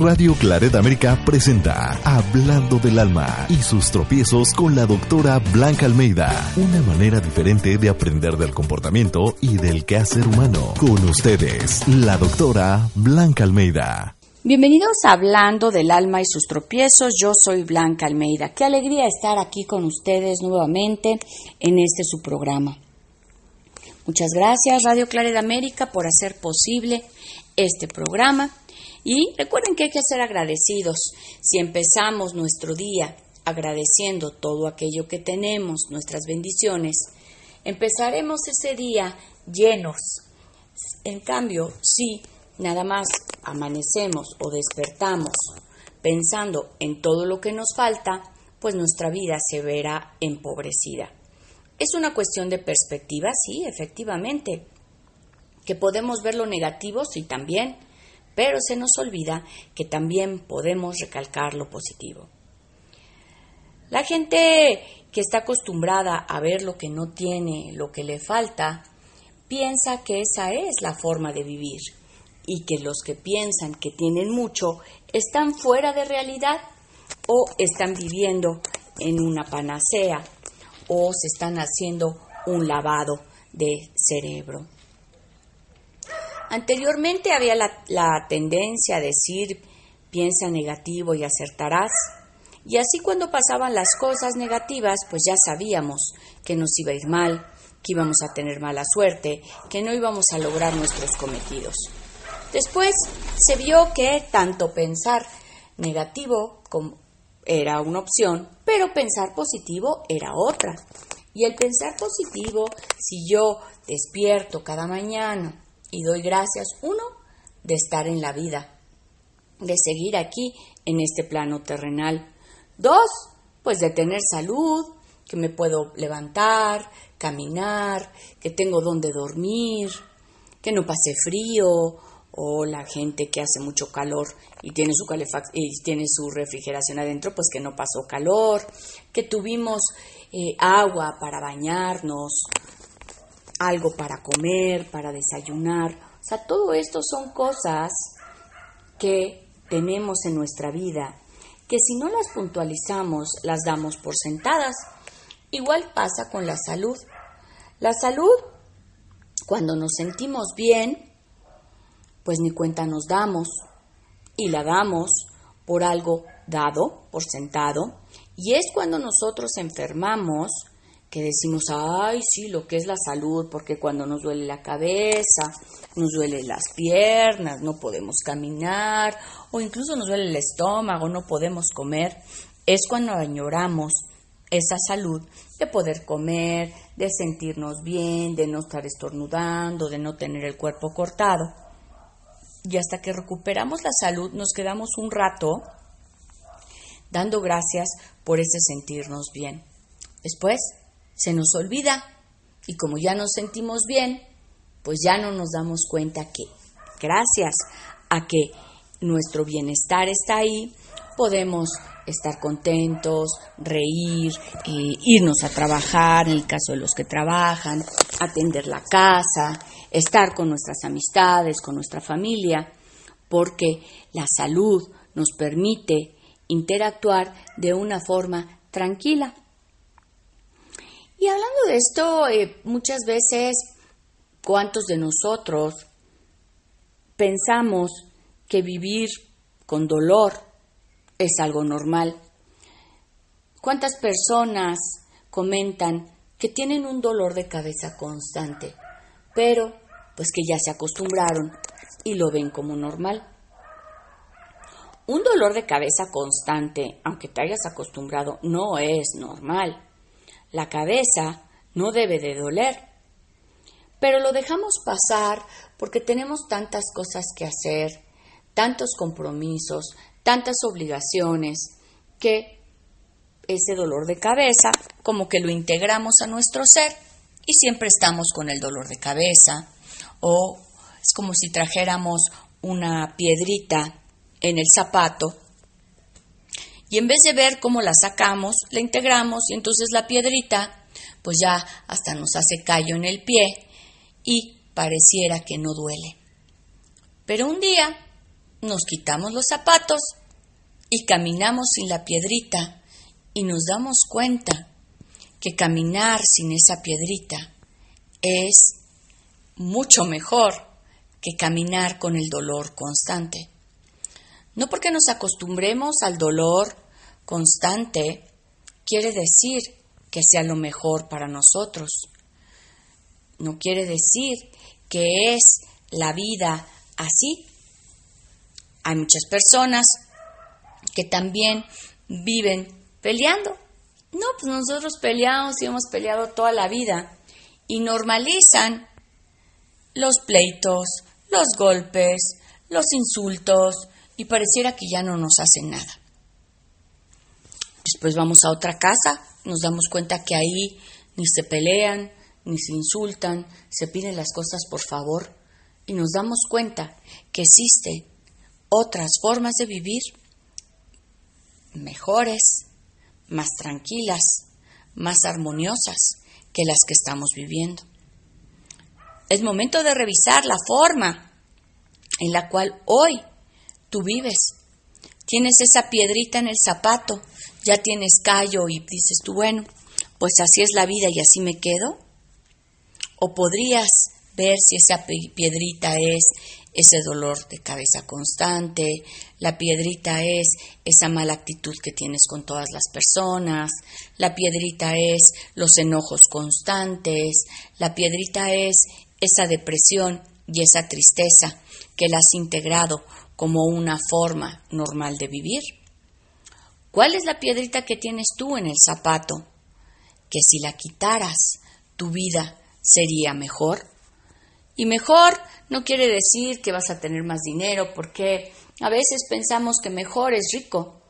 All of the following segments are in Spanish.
Radio Claret América presenta Hablando del Alma y sus tropiezos con la doctora Blanca Almeida. Una manera diferente de aprender del comportamiento y del quehacer humano. Con ustedes, la doctora Blanca Almeida. Bienvenidos a Hablando del Alma y sus tropiezos. Yo soy Blanca Almeida. Qué alegría estar aquí con ustedes nuevamente en este su programa. Muchas gracias Radio Claret América por hacer posible este programa. Y recuerden que hay que ser agradecidos. Si empezamos nuestro día agradeciendo todo aquello que tenemos, nuestras bendiciones, empezaremos ese día llenos. En cambio, si nada más amanecemos o despertamos pensando en todo lo que nos falta, pues nuestra vida se verá empobrecida. Es una cuestión de perspectiva, sí, efectivamente, que podemos ver lo negativo, sí también, pero se nos olvida que también podemos recalcar lo positivo. La gente que está acostumbrada a ver lo que no tiene, lo que le falta, piensa que esa es la forma de vivir y que los que piensan que tienen mucho están fuera de realidad o están viviendo en una panacea o se están haciendo un lavado de cerebro. Anteriormente había la, tendencia a decir piensa negativo y acertarás. Y así cuando pasaban las cosas negativas, pues ya sabíamos que nos iba a ir mal, que íbamos a tener mala suerte, que no íbamos a lograr nuestros cometidos. Después se vio que tanto pensar negativo era una opción, pero pensar positivo era otra. Y el pensar positivo, si yo despierto cada mañana y doy gracias, uno, de estar en la vida, de seguir aquí en este plano terrenal. Dos, pues de tener salud, que me puedo levantar, caminar, que tengo donde dormir, que no pase frío, o la gente que hace mucho calor y tiene su y tiene su refrigeración adentro, pues que no pasó calor, que tuvimos eh, agua para bañarnos, algo para comer, para desayunar. O sea, todo esto son cosas que tenemos en nuestra vida, que si no las puntualizamos, las damos por sentadas. Igual pasa con la salud. La salud, cuando nos sentimos bien, pues ni cuenta nos damos. Y la damos por algo dado, por sentado, y es cuando nosotros enfermamos que decimos, ay, sí, lo que es la salud, porque cuando nos duele la cabeza, nos duele las piernas, no podemos caminar, o incluso nos duele el estómago, no podemos comer, es cuando añoramos esa salud de poder comer, de sentirnos bien, de no estar estornudando, de no tener el cuerpo cortado. Y hasta que recuperamos la salud nos quedamos un rato dando gracias por ese sentirnos bien. Después se nos olvida y como ya nos sentimos bien, pues ya no nos damos cuenta que gracias a que nuestro bienestar está ahí, podemos estar contentos, reír, eh, irnos a trabajar, en el caso de los que trabajan, atender la casa, estar con nuestras amistades, con nuestra familia, porque la salud nos permite interactuar de una forma tranquila. Y hablando de esto, eh, muchas veces, ¿cuántos de nosotros pensamos que vivir con dolor es algo normal? ¿Cuántas personas comentan que tienen un dolor de cabeza constante, pero pues que ya se acostumbraron y lo ven como normal? Un dolor de cabeza constante, aunque te hayas acostumbrado, no es normal. La cabeza no debe de doler. Pero lo dejamos pasar porque tenemos tantas cosas que hacer, tantos compromisos, tantas obligaciones, que ese dolor de cabeza como que lo integramos a nuestro ser y siempre estamos con el dolor de cabeza o es como si trajéramos una piedrita en el zapato y en vez de ver cómo la sacamos, la integramos y entonces la piedrita pues ya hasta nos hace callo en el pie y pareciera que no duele. Pero un día nos quitamos los zapatos y caminamos sin la piedrita y nos damos cuenta que caminar sin esa piedrita es mucho mejor que caminar con el dolor constante. No porque nos acostumbremos al dolor constante quiere decir que sea lo mejor para nosotros. No quiere decir que es la vida así. Hay muchas personas que también viven peleando. No, pues nosotros peleamos y hemos peleado toda la vida y normalizan los pleitos, los golpes, los insultos y pareciera que ya no nos hacen nada. Después vamos a otra casa, nos damos cuenta que ahí ni se pelean, ni se insultan, se piden las cosas por favor y nos damos cuenta que existen otras formas de vivir mejores, más tranquilas, más armoniosas que las que estamos viviendo. Es momento de revisar la forma en la cual hoy tú vives. Tienes esa piedrita en el zapato, ya tienes callo y dices tú, bueno, pues así es la vida y así me quedo. O podrías ver si esa piedrita es ese dolor de cabeza constante, la piedrita es esa mala actitud que tienes con todas las personas, la piedrita es los enojos constantes, la piedrita es esa depresión y esa tristeza que la has integrado como una forma normal de vivir. ¿Cuál es la piedrita que tienes tú en el zapato? Que si la quitaras, tu vida sería mejor. Y mejor no quiere decir que vas a tener más dinero, porque a veces pensamos que mejor es rico.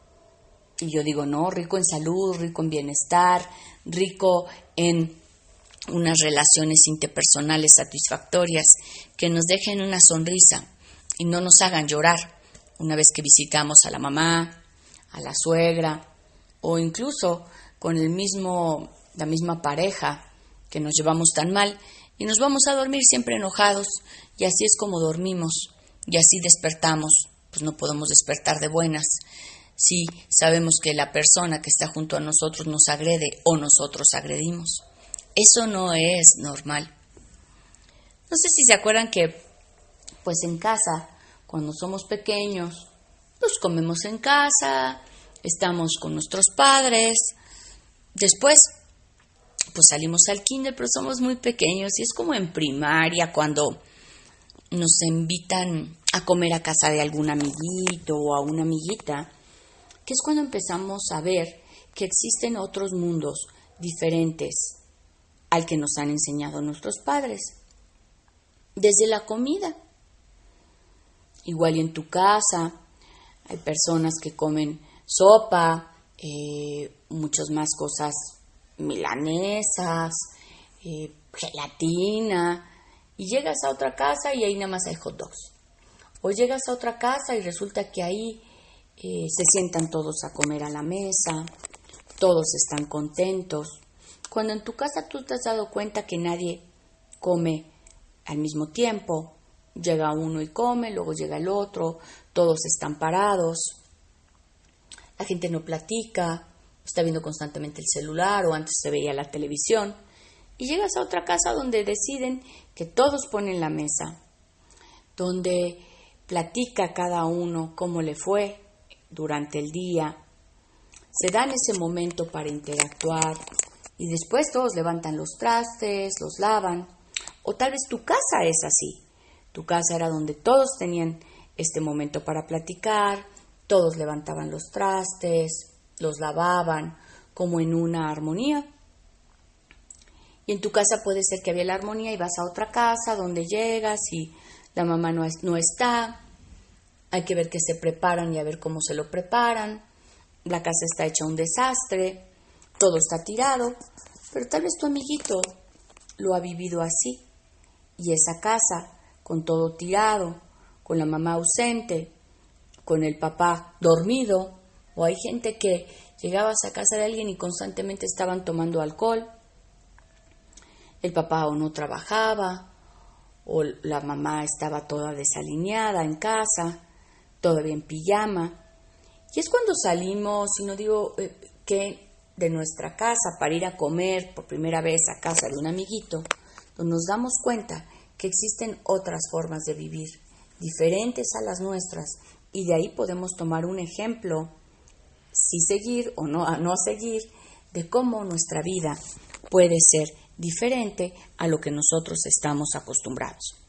Y yo digo, no, rico en salud, rico en bienestar, rico en unas relaciones interpersonales satisfactorias que nos dejen una sonrisa y no nos hagan llorar una vez que visitamos a la mamá, a la suegra o incluso con el mismo la misma pareja que nos llevamos tan mal y nos vamos a dormir siempre enojados y así es como dormimos y así despertamos, pues no podemos despertar de buenas. Si sabemos que la persona que está junto a nosotros nos agrede o nosotros agredimos. Eso no es normal. No sé si se acuerdan que, pues en casa, cuando somos pequeños, pues comemos en casa, estamos con nuestros padres, después pues salimos al kinder, pero somos muy pequeños y es como en primaria cuando nos invitan a comer a casa de algún amiguito o a una amiguita, que es cuando empezamos a ver que existen otros mundos diferentes al que nos han enseñado nuestros padres. Desde la comida. Igual en tu casa hay personas que comen sopa, eh, muchas más cosas milanesas, eh, gelatina, y llegas a otra casa y ahí nada más hay hot dogs. O llegas a otra casa y resulta que ahí eh, se sientan todos a comer a la mesa, todos están contentos. Cuando en tu casa tú te has dado cuenta que nadie come al mismo tiempo, llega uno y come, luego llega el otro, todos están parados, la gente no platica, está viendo constantemente el celular o antes se veía la televisión, y llegas a otra casa donde deciden que todos ponen la mesa, donde platica cada uno cómo le fue durante el día, se dan ese momento para interactuar y después todos levantan los trastes, los lavan, o tal vez tu casa es así, tu casa era donde todos tenían este momento para platicar, todos levantaban los trastes, los lavaban como en una armonía. Y en tu casa puede ser que había la armonía y vas a otra casa donde llegas y la mamá no, no está. hay que ver qué se preparan y a ver cómo se lo preparan. La casa está hecha un desastre, todo está tirado, pero tal vez tu amiguito lo ha vivido así. Y esa casa, con todo tirado, con la mamá ausente, con el papá dormido, o hay gente que llegabas a casa de alguien y constantemente estaban tomando alcohol, el papá o no trabajaba, o la mamá estaba toda desalineada en casa, todavía en pijama. Y es cuando salimos, y no digo eh, que de nuestra casa para ir a comer por primera vez a casa de un amiguito, donde nos damos cuenta que existen otras formas de vivir, diferentes a las nuestras, y de ahí podemos tomar un ejemplo, si seguir o no, a no seguir, de cómo nuestra vida puede ser diferente a lo que nosotros estamos acostumbrados.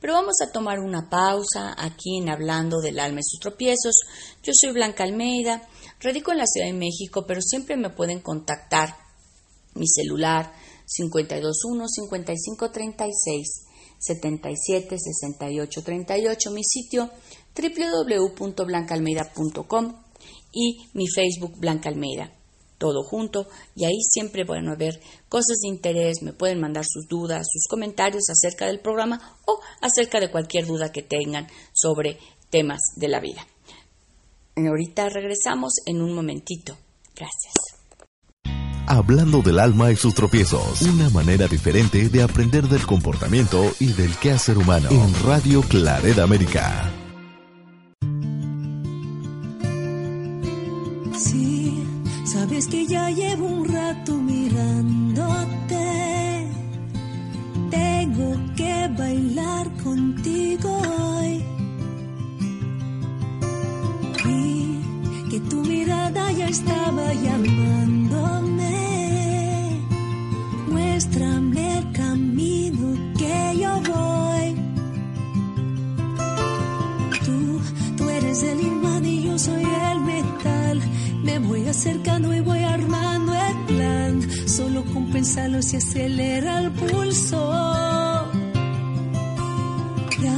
Pero vamos a tomar una pausa aquí en Hablando del alma y sus tropiezos. Yo soy Blanca Almeida, radico en la Ciudad de México, pero siempre me pueden contactar. Mi celular 521 5536 77 68 38, mi sitio www.blancaalmeida.com y mi Facebook Blanca Almeida. Todo junto. Y ahí siempre van a ver cosas de interés, me pueden mandar sus dudas, sus comentarios acerca del programa o acerca de cualquier duda que tengan sobre temas de la vida. Ahorita regresamos en un momentito. Gracias. Hablando del alma y sus tropiezos, una manera diferente de aprender del comportamiento y del quehacer humano en Radio Claret América. Sabes que ya llevo un acercando y voy armando el plan. Solo con pensarlo se acelera el pulso. Ya,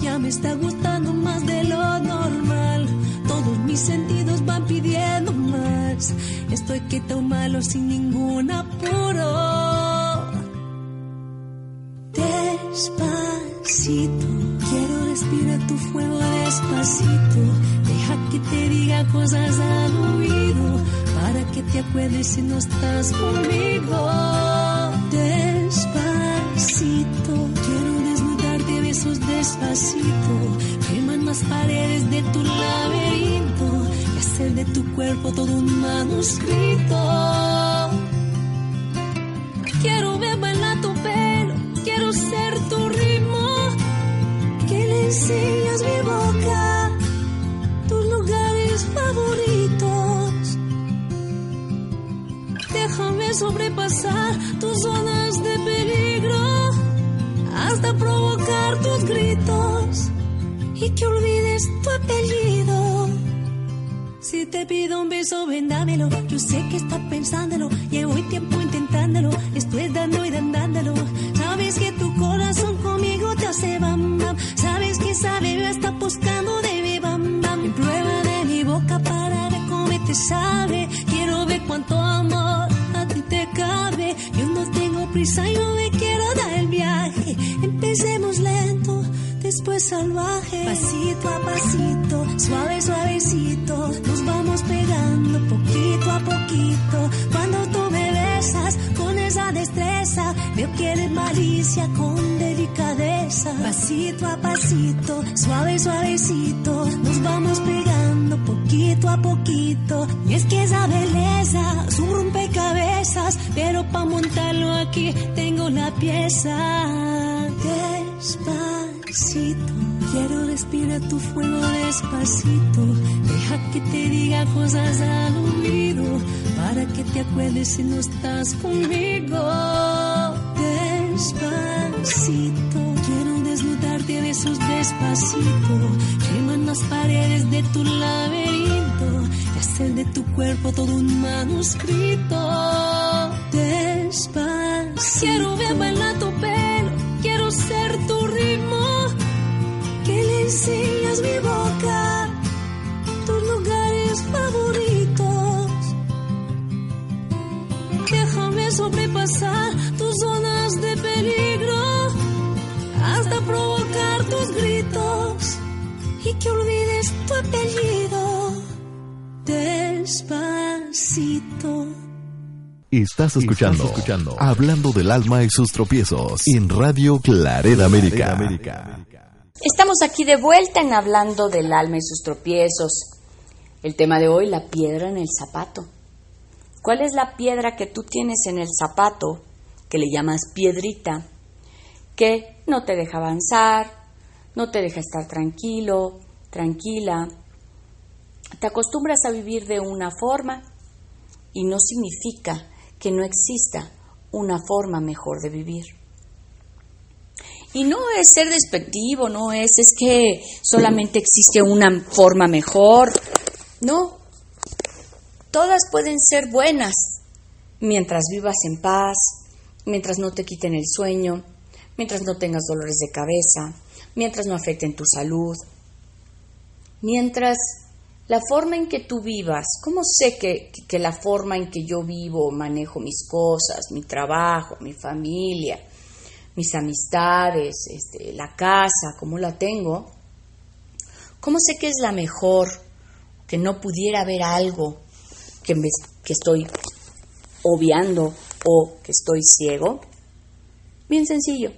ya me está gustando más de lo normal. Todos mis sentidos van pidiendo más. Estoy quieto malo sin ningún apuro. Despacito, quiero respirar tu fuego despacito que te diga cosas al oído que te acuerdes si no estás conmigo. Despacito, quiero desnudarte besos despacito, queman las paredes de tu laberinto y hacer de tu cuerpo todo un manuscrito. Quiero ver bailar tu pelo, quiero ser tu ritmo, que le enseñas Sobrepasar tus zonas de peligro hasta provocar tus gritos y que olvides tu apellido. Si te pido un beso, vendámelo. Yo sé que estás pensándolo. Llevo tiempo intentándolo. Estoy dando y dándolo. Sabes que tu corazón conmigo te hace bam salvaje. Pasito a pasito, suave, suavecito. Nos vamos pegando poquito a poquito. Cuando tú me besas con esa destreza, veo que eres malicia con delicadeza. Pasito a pasito, suave, suavecito. Nos vamos pegando poquito a poquito. Y es que esa belleza es un rompecabezas, pero para montarlo aquí tengo la pieza. Despacito, quiero respirar tu fuego despacito. Deja que te diga cosas al oído, para que te acuerdes si no estás conmigo. Despacito, quiero desnudarte besos despacito. Queman las paredes de tu laberinto y hacer de tu cuerpo todo un manuscrito. Despacito, quiero ver bailar tu pelo, acaricias mi boca, tus lugares favoritos. Déjame sobrepasar tus zonas de peligro hasta provocar tus gritos y que olvides tu apellido. Despacito. Estás escuchando, Estás escuchando Hablando del alma y sus tropiezos en Radio Clareda América. Clareda América. Estamos aquí de vuelta en Hablando del alma y sus tropiezos. El tema de hoy, la piedra en el zapato. ¿Cuál es la piedra que tú tienes en el zapato que le llamas piedrita? Que no te deja avanzar, no te deja estar tranquilo, tranquila. Te acostumbras a vivir de una forma y no significa que no exista una forma mejor de vivir. Y no es ser despectivo, no es, es que solamente existe una forma mejor. No, todas pueden ser buenas mientras vivas en paz, mientras no te quiten el sueño, mientras no tengas dolores de cabeza, mientras no afecten tu salud, mientras la forma en que tú vivas, ¿cómo sé que, que, la forma en que yo vivo, manejo mis cosas, mi trabajo, mi familia, mis amistades, este, la casa, cómo la tengo? ¿Cómo sé que es la mejor? Que no pudiera haber algo que, me, que estoy obviando o que estoy ciego. Bien sencillo.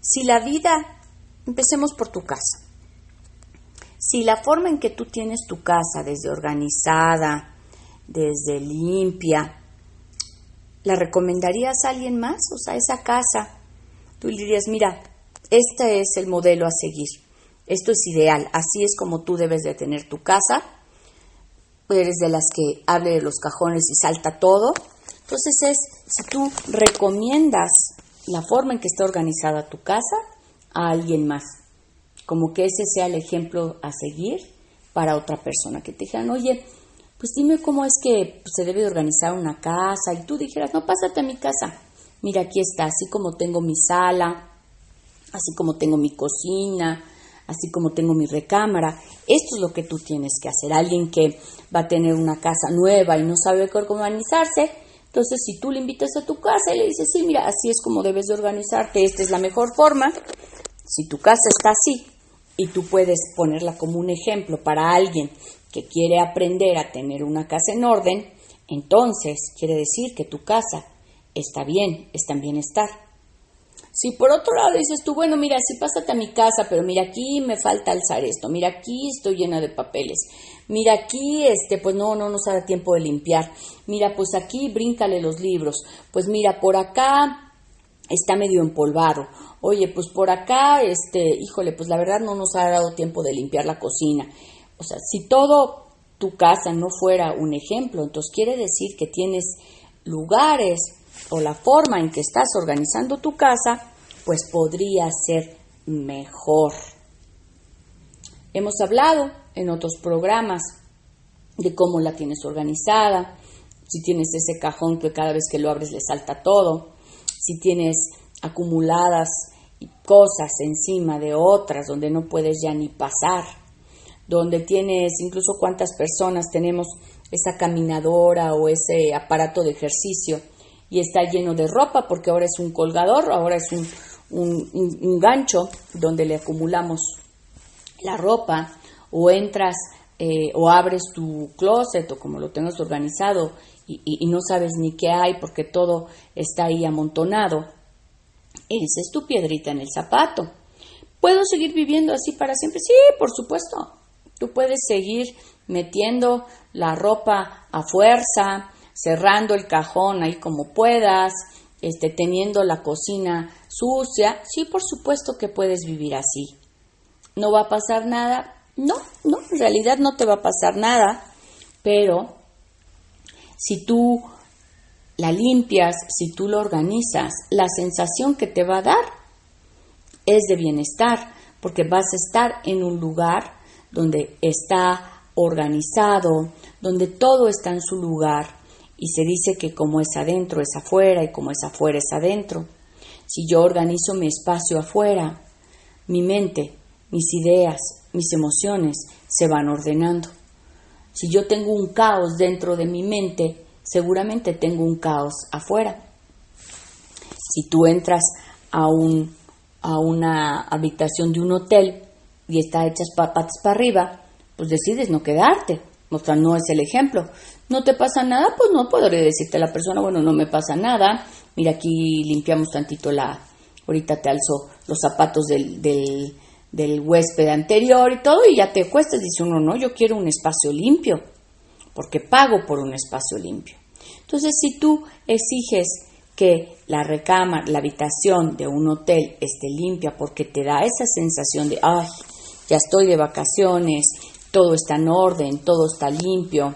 Si la vida, empecemos por tu casa si la forma en que tú tienes tu casa, desde organizada, desde limpia, ¿la recomendarías a alguien más? O sea, esa casa, tú le dirías, mira, este es el modelo a seguir, esto es ideal, así es como tú debes de tener tu casa, eres de las que hable de los cajones y salta todo. Entonces es, si tú recomiendas la forma en que está organizada tu casa a alguien más como que ese sea el ejemplo a seguir para otra persona, que te dijeran, oye, pues dime cómo es que se debe de organizar una casa, y tú dijeras, no, pásate a mi casa, mira, aquí está, así como tengo mi sala, así como tengo mi cocina, así como tengo mi recámara, esto es lo que tú tienes que hacer. Alguien que va a tener una casa nueva y no sabe cómo organizarse, entonces si tú le invitas a tu casa y le dices, sí, mira, así es como debes de organizarte, esta es la mejor forma, si tu casa está así y tú puedes ponerla como un ejemplo para alguien que quiere aprender a tener una casa en orden, entonces quiere decir que tu casa está bien, está en bienestar. Si por otro lado dices tú, bueno, mira, sí pásate a mi casa, pero mira aquí me falta alzar esto, mira aquí estoy llena de papeles, mira aquí, este, pues no, no nos da tiempo de limpiar, mira, pues aquí bríncale los libros, pues mira, por acá está medio empolvado. Oye, pues por acá, este, híjole, pues la verdad no nos ha dado tiempo de limpiar la cocina. O sea, si todo tu casa no fuera un ejemplo, entonces quiere decir que tienes lugares o la forma en que estás organizando tu casa, pues podría ser mejor. Hemos hablado en otros programas de cómo la tienes organizada, si tienes ese cajón que cada vez que lo abres le salta todo, si tienes acumuladas cosas encima de otras donde no puedes ya ni pasar, donde tienes incluso cuántas personas tenemos esa caminadora o ese aparato de ejercicio y está lleno de ropa porque ahora es un colgador, ahora es un, un, gancho donde le acumulamos la ropa o entras eh, o abres tu closet o como lo tengas organizado y, no sabes ni qué hay porque todo está ahí amontonado, esa es tu piedrita en el zapato. ¿Puedo seguir viviendo así para siempre? Sí, por supuesto. Tú puedes seguir metiendo la ropa a fuerza, cerrando el cajón ahí como puedas, este, teniendo la cocina sucia. Sí, por supuesto que puedes vivir así. ¿No va a pasar nada? No, no, en realidad no te va a pasar nada, pero si tú la limpias, si tú lo organizas, la sensación que te va a dar es de bienestar, porque vas a estar en un lugar donde está organizado, donde todo está en su lugar, y se dice que como es adentro es afuera y como es afuera es adentro. Si yo organizo mi espacio afuera, mi mente, mis ideas, mis emociones se van ordenando. Si yo tengo un caos dentro de mi mente, seguramente tengo un caos afuera. Si tú entras a, un, a una habitación de un hotel y está hecha patas para arriba, pues decides no quedarte. O sea, no es el ejemplo. ¿No te pasa nada? Pues no podría decirte a la persona, bueno, no me pasa nada. Mira, aquí limpiamos tantito la... Ahorita te alzo los zapatos del, del, del huésped anterior y todo, y ya te cuestas. Dice uno, no, yo quiero un espacio limpio, porque pago por un espacio limpio. Entonces, si tú exiges que la recámara, la habitación de un hotel esté limpia porque te da esa sensación de, ay, ya estoy de vacaciones, todo está en orden, todo está limpio,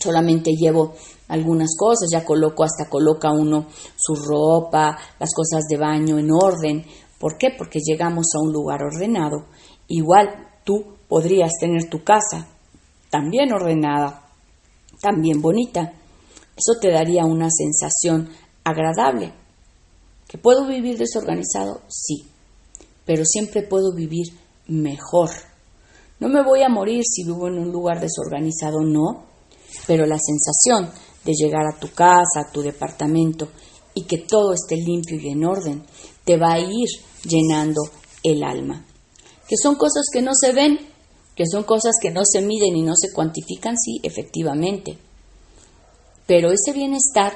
solamente llevo algunas cosas, ya coloco, hasta coloca uno su ropa, las cosas de baño en orden. ¿Por qué? Porque llegamos a un lugar ordenado. Igual tú podrías tener tu casa también ordenada, también bonita. Eso te daría una sensación agradable. ¿Que puedo vivir desorganizado? Sí, pero siempre puedo vivir mejor. No me voy a morir si vivo en un lugar desorganizado, no, pero la sensación de llegar a tu casa, a tu departamento y que todo esté limpio y en orden, te va a ir llenando el alma. Que son cosas que no se ven, que son cosas que no se miden y no se cuantifican, sí, efectivamente. Pero ese bienestar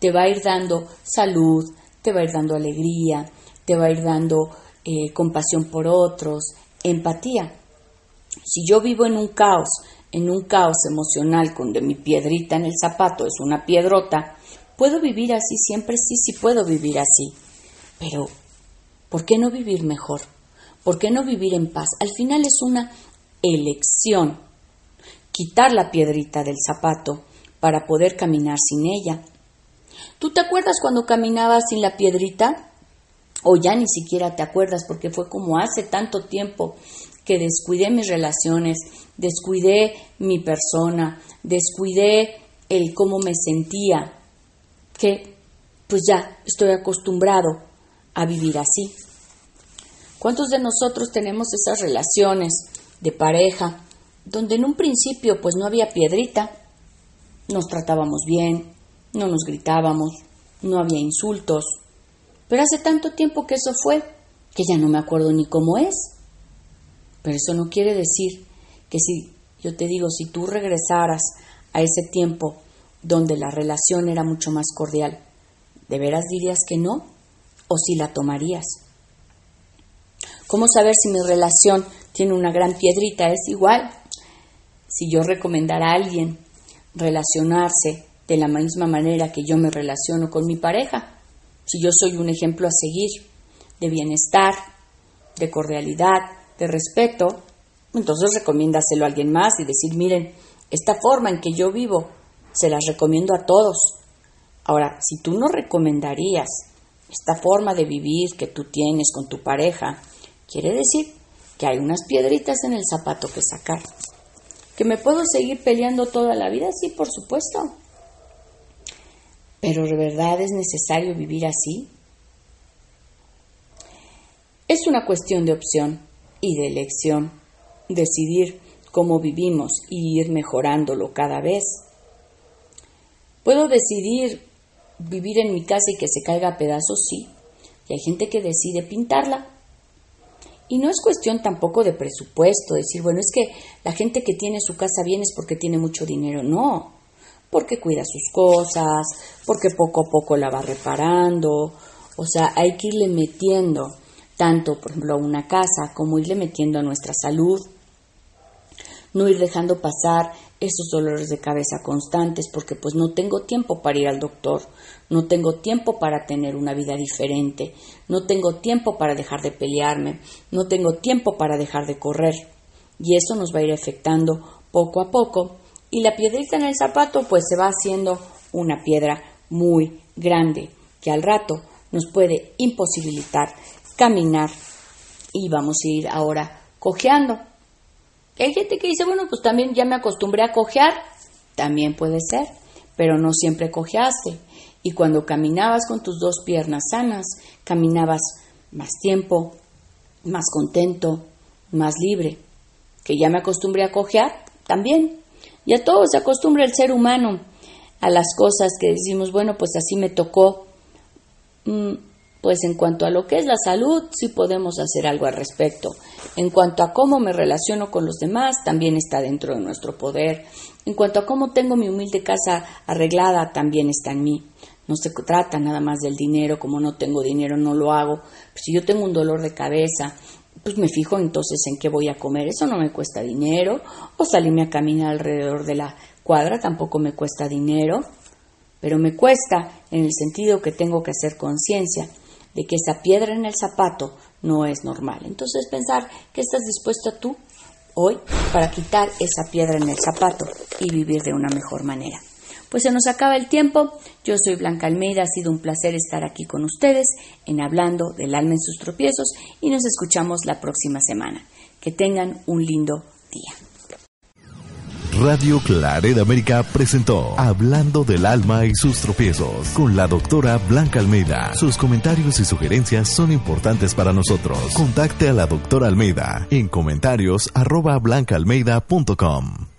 te va a ir dando salud, te va a ir dando alegría, te va a ir dando eh, compasión por otros, empatía. Si yo vivo en un caos, en un caos emocional donde mi piedrita en el zapato es una piedrota, ¿puedo vivir así siempre? Sí, sí puedo vivir así. Pero, ¿por qué no vivir mejor? ¿Por qué no vivir en paz? Al final es una elección. Quitar la piedrita del zapato para poder caminar sin ella. ¿Tú te acuerdas cuando caminabas sin la piedrita? O ya ni siquiera te acuerdas porque fue como hace tanto tiempo que descuidé mis relaciones, descuidé mi persona, descuidé el cómo me sentía, que pues ya estoy acostumbrado a vivir así. ¿Cuántos de nosotros tenemos esas relaciones de pareja donde en un principio pues no había piedrita, nos tratábamos bien, no nos gritábamos, no había insultos, pero hace tanto tiempo que eso fue que ya no me acuerdo ni cómo es. Pero eso no quiere decir que si yo te digo, si tú regresaras a ese tiempo donde la relación era mucho más cordial, ¿de veras dirías que no? ¿O si la tomarías? ¿Cómo saber si mi relación tiene una gran piedrita? Es igual. Si yo recomendara a alguien relacionarse de la misma manera que yo me relaciono con mi pareja, si yo soy un ejemplo a seguir de bienestar, de cordialidad, de respeto, entonces recomiéndaselo a alguien más y decir, miren, esta forma en que yo vivo, se las recomiendo a todos. Ahora, si tú no recomendarías esta forma de vivir que tú tienes con tu pareja, quiere decir que hay unas piedritas en el zapato que sacar. ¿Que me puedo seguir peleando toda la vida? Sí, por supuesto. Pero ¿de verdad es necesario vivir así? Es una cuestión de opción y de elección, decidir cómo vivimos y ir mejorándolo cada vez. Puedo decidir vivir en mi casa y que se caiga a pedazos, sí, y hay gente que decide pintarla. Y no es cuestión tampoco de presupuesto, decir, bueno, es que la gente que tiene su casa bien es porque tiene mucho dinero. No, porque cuida sus cosas, porque poco a poco la va reparando. O sea, hay que irle metiendo tanto, por ejemplo, a una casa como irle metiendo a nuestra salud. No ir dejando pasar esos dolores de cabeza constantes porque pues no tengo tiempo para ir al doctor, no tengo tiempo para tener una vida diferente, no tengo tiempo para dejar de pelearme, no tengo tiempo para dejar de correr. Y eso nos va a ir afectando poco a poco y la piedrita en el zapato pues se va haciendo una piedra muy grande que al rato nos puede imposibilitar caminar y vamos a ir ahora cojeando. Hay gente que dice, bueno, pues también ya me acostumbré a cojear, también puede ser, pero no siempre cojeaste. Y cuando caminabas con tus dos piernas sanas, caminabas más tiempo, más contento, más libre. Que ya me acostumbré a cojear, también. Y a todo se acostumbra el ser humano a las cosas que decimos, bueno, pues así me tocó. Mm, Pues en cuanto a lo que es la salud, sí podemos hacer algo al respecto. En cuanto a cómo me relaciono con los demás, también está dentro de nuestro poder. En cuanto a cómo tengo mi humilde casa arreglada, también está en mí. No se trata nada más del dinero, como no tengo dinero no lo hago. si yo tengo un dolor de cabeza, pues me fijo entonces en qué voy a comer. Eso no me cuesta dinero. O salirme a caminar alrededor de la cuadra tampoco me cuesta dinero. Pero me cuesta en el sentido que tengo que hacer conciencia de que esa piedra en el zapato no es normal. Entonces pensar que estás dispuesto tú hoy para quitar esa piedra en el zapato y vivir de una mejor manera. Pues se nos acaba el tiempo. Yo soy Blanca Almeida. Ha sido un placer estar aquí con ustedes en Hablando del alma en sus tropiezos y nos escuchamos la próxima semana. Que tengan un lindo día. Radio Claret América presentó Hablando del alma y sus tropiezos con la doctora Blanca Almeida. Sus comentarios y sugerencias son importantes para nosotros. Contacte a la doctora Almeida en comentarios arroba blancaalmeida.com.